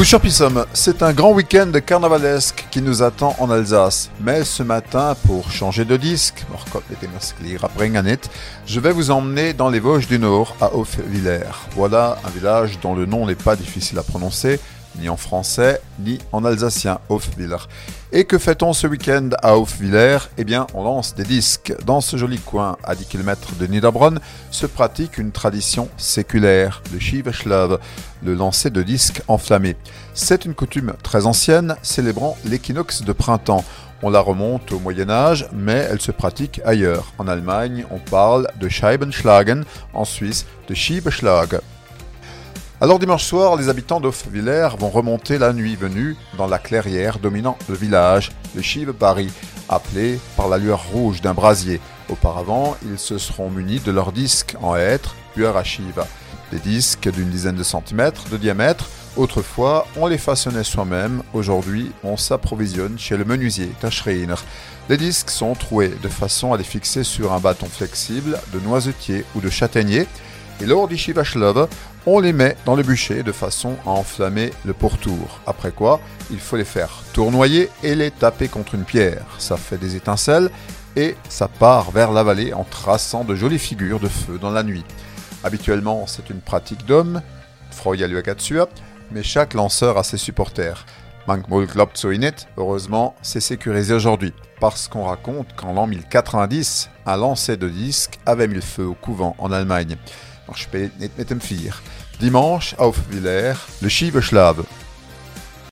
Fouchurpissom, c'est un grand week-end carnavalesque qui nous attend en Alsace. Mais ce matin, pour changer de disque, je vais vous emmener dans les Vosges du Nord, à Hofwiller. Voilà un village dont le nom n'est pas difficile à prononcer, ni en français, ni en alsacien, Hofwiller. Et que fait-on ce week-end à Hofwiller Eh bien, on lance des disques. Dans ce joli coin, à 10 km de Niederbronn, se pratique une tradition séculaire, le Schiveschlave, le lancer de disques enflammés. C'est une coutume très ancienne, célébrant l'équinoxe de printemps. On la remonte au Moyen Âge, mais elle se pratique ailleurs. En Allemagne, on parle de Scheibenschlagen, en Suisse de Schiebeschlag. Alors dimanche soir, les habitants d'Offwiller vont remonter la nuit venue dans la clairière dominant le village, le Chive Paris, appelé par la lueur rouge d'un brasier. Auparavant, ils se seront munis de leurs disques en hêtre, puis à chive. Des disques d'une dizaine de centimètres de diamètre. Autrefois, on les façonnait soi-même. Aujourd'hui, on s'approvisionne chez le menuisier Taschreiner. Les disques sont troués de façon à les fixer sur un bâton flexible de noisetier ou de châtaignier. Et lors du Shivashlov, on les met dans le bûcher de façon à enflammer le pourtour. Après quoi, il faut les faire tournoyer et les taper contre une pierre. Ça fait des étincelles et ça part vers la vallée en traçant de jolies figures de feu dans la nuit. Habituellement, c'est une pratique d'homme, mais chaque lanceur a ses supporters. Heureusement, c'est sécurisé aujourd'hui, parce qu'on raconte qu'en l'an 1090, un lancer de disques avait mis le feu au couvent en Allemagne. Dimanche, auf Villers, le Schiebeschlabe.